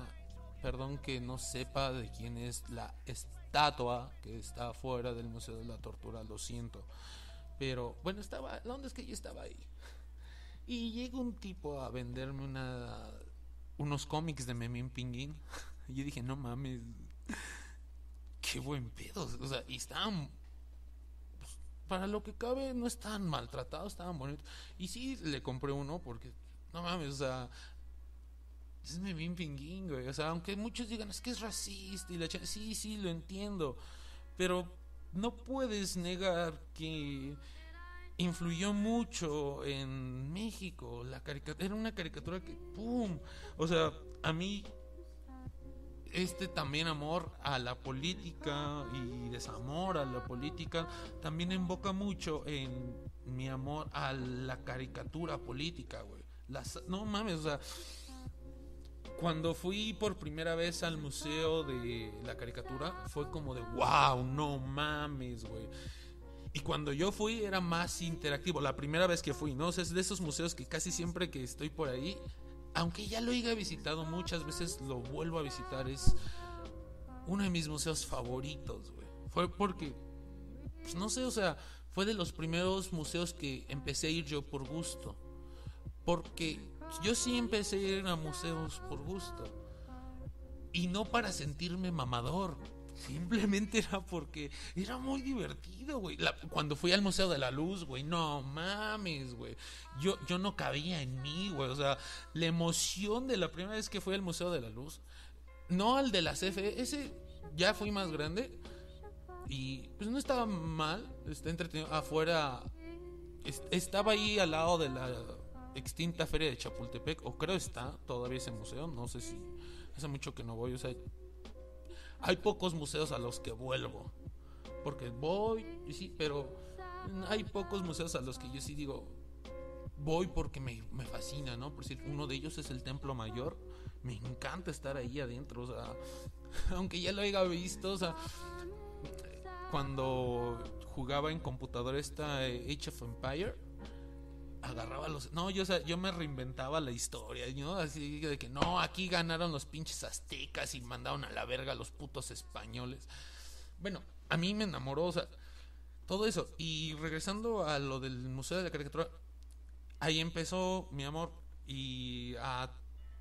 perdón que no sepa de quién es la estatua que está afuera del Museo de la Tortura, lo siento. Pero bueno, estaba, la onda es que yo estaba ahí. Y llega un tipo a venderme una unos cómics de Memín Pinguín. Y yo dije, no mames, qué buen pedo. O sea, y estaban para lo que cabe, no estaban maltratados, estaban bonitos. Y sí, le compré uno porque, no mames, o sea, es Memín Pinguín, güey. O sea, aunque muchos digan, es que es racista y la Sí, sí, lo entiendo. Pero no puedes negar que influyó mucho en México. La caricatura era una caricatura que, ¡pum! O sea, a mí este también amor a la política y desamor a la política también invoca mucho en mi amor a la caricatura política, güey. No mames, o sea, cuando fui por primera vez al museo de la caricatura fue como de wow, no mames, güey. Y cuando yo fui era más interactivo, la primera vez que fui, ¿no? O es de esos museos que casi siempre que estoy por ahí, aunque ya lo haya visitado muchas veces, lo vuelvo a visitar. Es uno de mis museos favoritos, güey. Fue porque, pues no sé, o sea, fue de los primeros museos que empecé a ir yo por gusto. Porque yo sí empecé a ir a museos por gusto. Y no para sentirme mamador. Simplemente era porque era muy divertido, güey. Cuando fui al Museo de la Luz, güey, no mames, güey. Yo, yo no cabía en mí, güey. O sea, la emoción de la primera vez que fui al Museo de la Luz, no al de la CFE, ese ya fui más grande. Y pues no estaba mal, está entretenido. Afuera, es- estaba ahí al lado de la extinta feria de Chapultepec, o creo está todavía ese museo, no sé si hace mucho que no voy, o sea, hay pocos museos a los que vuelvo, porque voy, sí, pero hay pocos museos a los que yo sí digo, voy porque me, me fascina, ¿no? Por decir, uno de ellos es el Templo Mayor, me encanta estar ahí adentro, o sea, aunque ya lo haya visto, o sea, cuando jugaba en computadora esta eh, Age of Empire, agarraba los. No, yo, o sea, yo me reinventaba la historia, ¿no? Así de que no, aquí ganaron los pinches aztecas y mandaron a la verga a los putos españoles. Bueno, a mí me enamoró, o sea, todo eso. Y regresando a lo del Museo de la Caricatura, ahí empezó mi amor. Y a,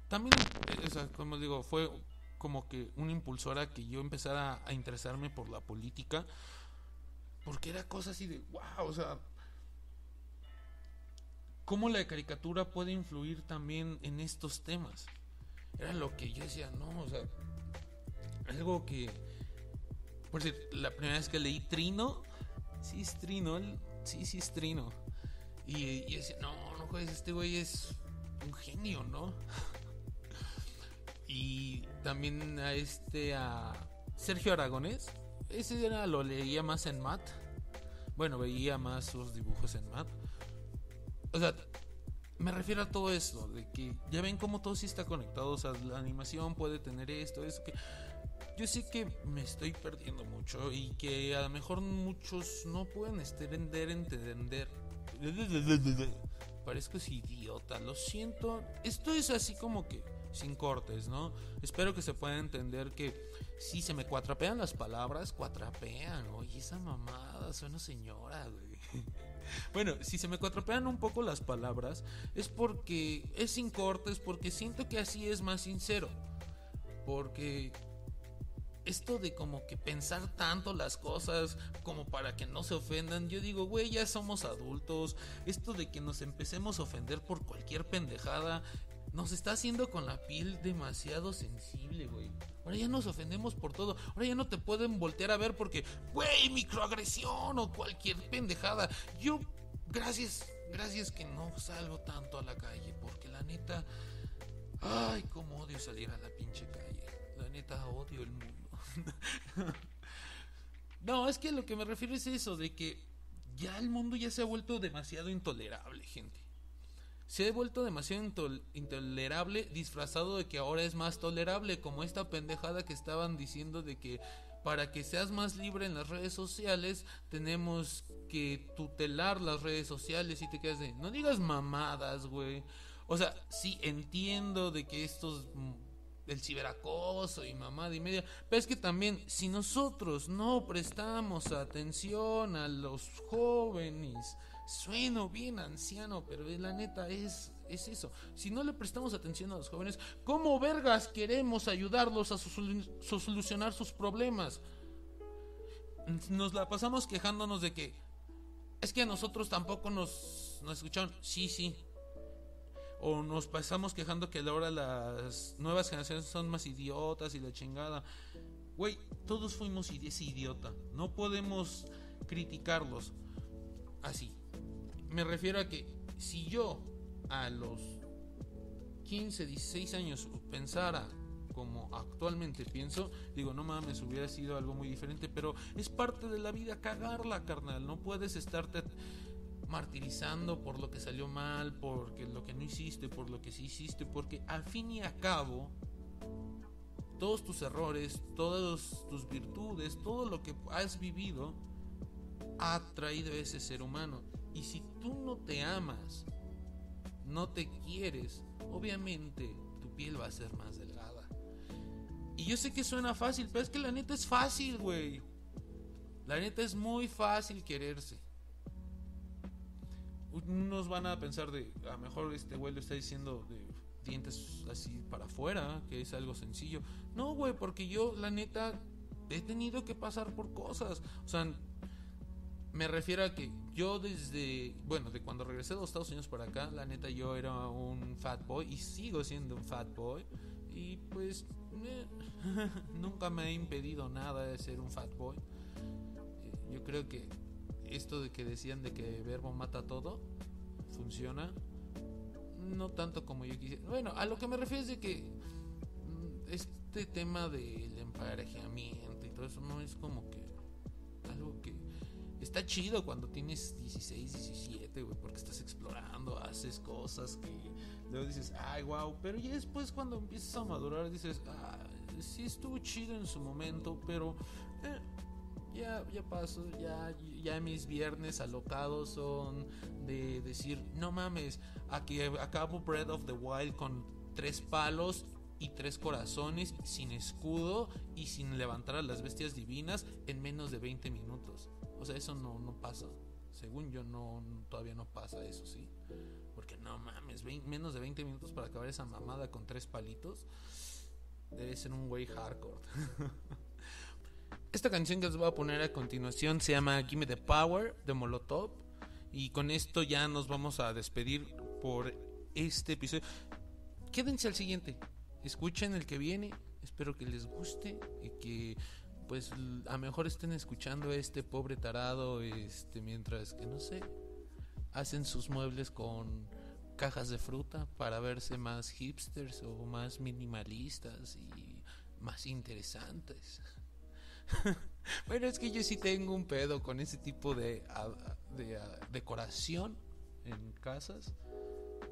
también, eh, o sea, como digo, fue como que una impulsora que yo empezara a interesarme por la política. Porque era cosa así de, wow, o sea, cómo la caricatura puede influir también en estos temas. Era lo que yo decía, no, o sea, algo que, por decir, la primera vez que leí Trino, sí es Trino, sí, sí es Trino. Y, y decía, no, no juegues, este güey es un genio, ¿no? y también a este, a Sergio Aragonés, ese era, lo leía más en mat. Bueno, veía más sus dibujos en mat. O sea, me refiero a todo esto, de que ya ven cómo todo sí está conectado, o sea, la animación puede tener esto, eso que... Yo sé que me estoy perdiendo mucho y que a lo mejor muchos no pueden entender, entender. Parezco ese idiota, lo siento. Esto es así como que sin cortes, ¿no? Espero que se pueda entender que si se me cuatrapean las palabras, cuatrapean. Oye, esa mamada, suena señora, güey. Bueno, si se me cuatropean un poco las palabras, es porque es sin cortes, porque siento que así es más sincero. Porque esto de como que pensar tanto las cosas como para que no se ofendan, yo digo, güey, ya somos adultos. Esto de que nos empecemos a ofender por cualquier pendejada, nos está haciendo con la piel demasiado sensible, güey. Ahora ya nos ofendemos por todo. Ahora ya no te pueden voltear a ver porque, güey, microagresión o cualquier pendejada. Yo, gracias, gracias que no salgo tanto a la calle porque la neta, ay, cómo odio salir a la pinche calle. La neta, odio el mundo. no, es que lo que me refiero es eso, de que ya el mundo ya se ha vuelto demasiado intolerable, gente se ha vuelto demasiado intol- intolerable disfrazado de que ahora es más tolerable, como esta pendejada que estaban diciendo de que para que seas más libre en las redes sociales tenemos que tutelar las redes sociales y te quedas de, no digas mamadas, güey. O sea, sí entiendo de que estos mm, el ciberacoso y mamada y media, pero es que también si nosotros no prestamos atención a los jóvenes, Sueno bien anciano, pero la neta es, es eso. Si no le prestamos atención a los jóvenes, ¿cómo vergas queremos ayudarlos a solu- so- solucionar sus problemas? Nos la pasamos quejándonos de que es que a nosotros tampoco nos, nos escucharon. Sí, sí. O nos pasamos quejando que ahora las nuevas generaciones son más idiotas y la chingada. Güey, todos fuimos ese idiota. No podemos criticarlos así. Me refiero a que si yo a los 15, 16 años pensara como actualmente pienso, digo, no mames, hubiera sido algo muy diferente, pero es parte de la vida cagarla, carnal. No puedes estarte martirizando por lo que salió mal, por lo que no hiciste, por lo que sí hiciste, porque al fin y a cabo, todos tus errores, todas tus virtudes, todo lo que has vivido, ha traído ese ser humano. Y si tú no te amas, no te quieres, obviamente tu piel va a ser más delgada. Y yo sé que suena fácil, pero es que la neta es fácil, güey. La neta es muy fácil quererse. Unos van a pensar de, a lo mejor este güey lo está diciendo de dientes así para afuera, que es algo sencillo. No, güey, porque yo, la neta, he tenido que pasar por cosas. O sea, me refiero a que yo desde, bueno, de cuando regresé de los Estados Unidos para acá, la neta yo era un fat boy y sigo siendo un fat boy. Y pues eh, nunca me ha impedido nada de ser un fat boy. Yo creo que esto de que decían de que verbo mata todo, funciona. No tanto como yo quisiera. Bueno, a lo que me refiero es de que mm, este tema del emparejamiento y todo eso no es como que algo que está chido cuando tienes 16, 17, güey, porque estás explorando, haces cosas que luego dices, ay, wow, pero ya después cuando empiezas a madurar dices, ah, sí estuvo chido en su momento, pero eh, ya, ya paso, ya, ya mis viernes alocados son de decir, no mames, aquí acabo Breath of the Wild con tres palos y tres corazones, sin escudo y sin levantar a las bestias divinas en menos de 20 minutos. O sea, eso no, no pasa. Según yo, no, todavía no pasa eso, ¿sí? Porque no mames, menos de 20 minutos para acabar esa mamada con tres palitos. Debe ser un güey hardcore. Esta canción que os voy a poner a continuación se llama Gimme the Power de Molotov. Y con esto ya nos vamos a despedir por este episodio. Quédense al siguiente. Escuchen el que viene. Espero que les guste y que pues a mejor estén escuchando a este pobre tarado este mientras que no sé hacen sus muebles con cajas de fruta para verse más hipsters o más minimalistas y más interesantes. bueno, es que yo sí tengo un pedo con ese tipo de, de decoración en casas.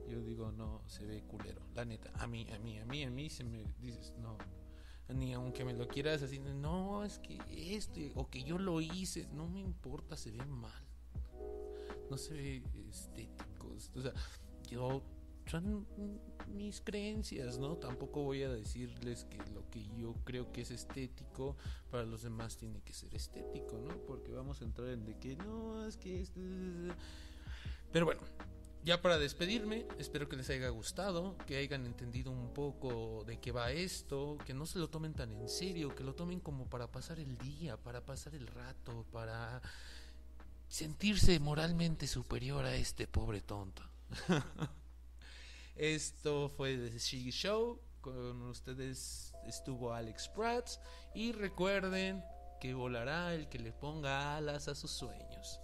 Yo digo, no, se ve culero. La neta, a mí, a mí, a mí, a mí se me dices, no. Ni aunque me lo quieras así, no, es que este, o que yo lo hice, no me importa, se ve mal. No se ve estético. O sea, yo, son mis creencias, ¿no? Tampoco voy a decirles que lo que yo creo que es estético para los demás tiene que ser estético, ¿no? Porque vamos a entrar en de que no, es que esto... Pero bueno, ya para despedirme, espero que les haya gustado, que hayan entendido un poco de qué va esto, que no se lo tomen tan en serio, que lo tomen como para pasar el día, para pasar el rato, para sentirse moralmente superior a este pobre tonto. Esto fue The Shiggy Show. Con ustedes estuvo Alex Prats. Y recuerden que volará el que le ponga alas a sus sueños.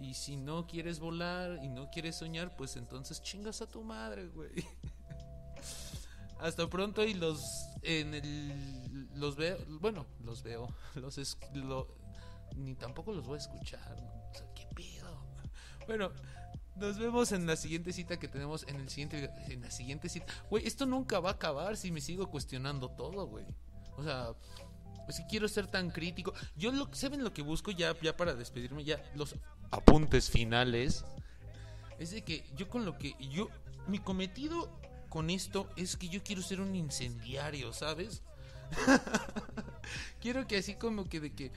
Y si no quieres volar y no quieres soñar, pues entonces chingas a tu madre, güey. Hasta pronto y los en el los veo, bueno, los veo, los es, lo- ni tampoco los voy a escuchar, ¿no? O sea, qué pedo. Bueno, nos vemos en la siguiente cita que tenemos en el siguiente en la siguiente cita. Güey, esto nunca va a acabar si me sigo cuestionando todo, güey. O sea, si quiero ser tan crítico, yo lo saben lo que busco ya ya para despedirme ya los apuntes finales es de que yo con lo que yo mi cometido con esto es que yo quiero ser un incendiario, ¿sabes? quiero que así como que de que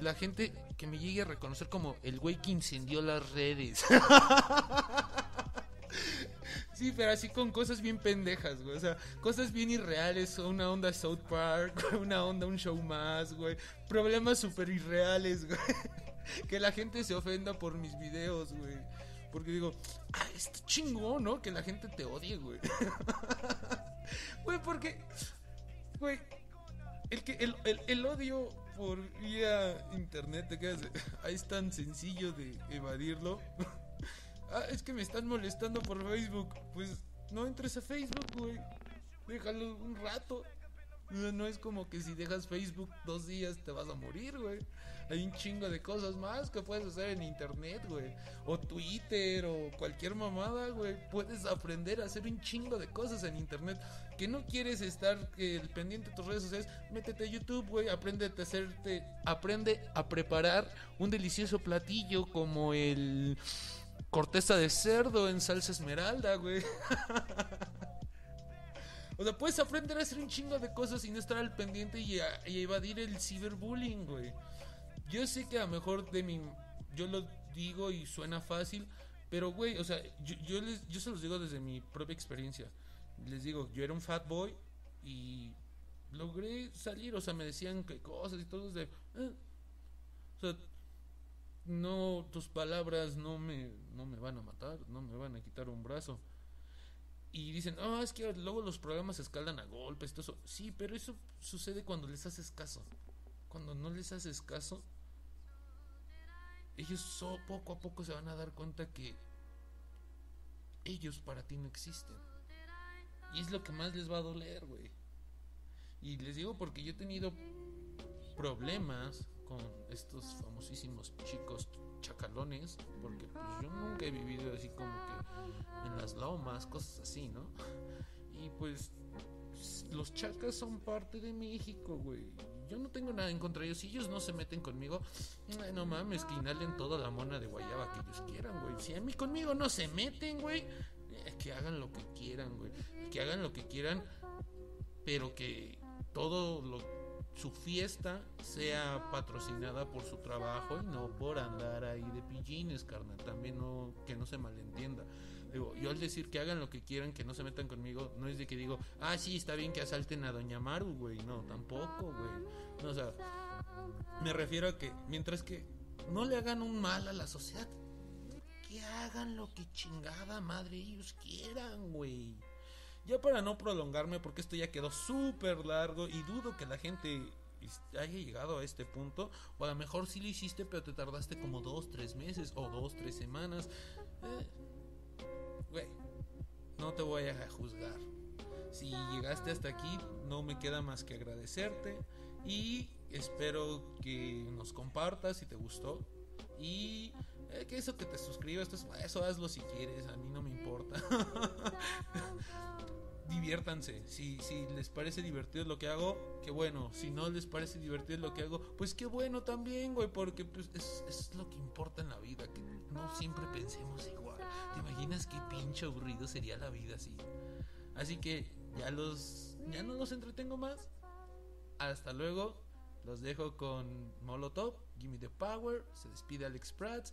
la gente que me llegue a reconocer como el güey que incendió las redes. Sí, pero así con cosas bien pendejas, güey. O sea, cosas bien irreales. Una onda South Park, una onda un show más, güey. Problemas súper irreales, güey. Que la gente se ofenda por mis videos, güey. Porque digo, ah, está chingón, ¿no? Que la gente te odie, güey. Güey, porque, güey, el, que, el, el, el odio por vía internet, te quedas de, ah, es tan sencillo de evadirlo. Ah, es que me están molestando por Facebook. Pues no entres a Facebook, güey. Déjalo un rato. No es como que si dejas Facebook dos días te vas a morir, güey. Hay un chingo de cosas más que puedes hacer en internet, güey. O Twitter o cualquier mamada, güey. Puedes aprender a hacer un chingo de cosas en internet. Que no quieres estar eh, pendiente de tus redes sociales, métete a YouTube, güey. Aprende a hacerte, aprende a preparar un delicioso platillo como el corteza de cerdo en salsa esmeralda, güey. O sea, puedes aprender a hacer un chingo de cosas sin estar al pendiente y, a- y evadir el ciberbullying, güey. Yo sé que a lo mejor de mi... Yo lo digo y suena fácil, pero, güey, o sea, yo, yo, les, yo se los digo desde mi propia experiencia. Les digo, yo era un fat boy y logré salir, o sea, me decían que cosas y todo de... "Eh". O sea, no, tus palabras no me, no me van a matar, no me van a quitar un brazo. Y dicen, ah, es que luego los programas se escalan a golpes, todo eso. Sí, pero eso sucede cuando les haces caso. Cuando no les haces caso, ellos so- poco a poco se van a dar cuenta que ellos para ti no existen. Y es lo que más les va a doler, güey. Y les digo porque yo he tenido problemas con estos famosísimos chicos chacalones, porque pues yo nunca he vivido así como que en las lomas, cosas así, ¿no? Y pues los chacas son parte de México, güey. Yo no tengo nada en contra de ellos. Si ellos no se meten conmigo, ay, no mames, que inhalen toda la mona de guayaba que ellos quieran, güey. Si a mí conmigo no se meten, güey, eh, que hagan lo que quieran, güey. Que hagan lo que quieran, pero que todo lo su fiesta sea patrocinada por su trabajo y no por andar ahí de pillines, carnal. También no, que no se malentienda. Digo, yo al decir que hagan lo que quieran, que no se metan conmigo, no es de que digo, ah, sí, está bien que asalten a Doña Maru, güey. No, tampoco, güey. No, o sea, me refiero a que mientras que no le hagan un mal a la sociedad, que hagan lo que chingada madre ellos quieran, güey. Ya para no prolongarme, porque esto ya quedó súper largo y dudo que la gente haya llegado a este punto. O a lo mejor sí lo hiciste, pero te tardaste como dos, tres meses o dos, tres semanas. Eh, Güey, no te voy a juzgar. Si llegaste hasta aquí, no me queda más que agradecerte. Y espero que nos compartas si te gustó. Y eh, que eso que te suscribas, pues, eso hazlo si quieres, a mí no me importa. Diviértanse, si, si les parece divertido lo que hago, qué bueno. Si no les parece divertido lo que hago, pues qué bueno también, güey, porque pues, es, es lo que importa en la vida, que no siempre pensemos igual. ¿Te imaginas qué pinche aburrido sería la vida así? Así que ya los ya no los entretengo más. Hasta luego. Los dejo con Molotov, Gimme the Power, se despide Alex Prats.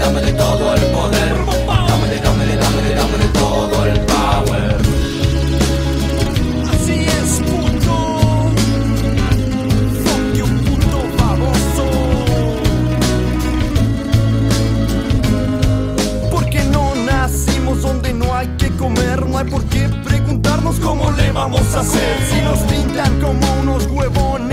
dámele todo el poder. Dámele, dámele, dámele, dámele todo el power. Así es, puto. Fuck you, puto baboso. Porque no nacimos donde no hay que comer, no hay por qué preguntarnos cómo le vamos a hacer. Si nos pintan como unos huevones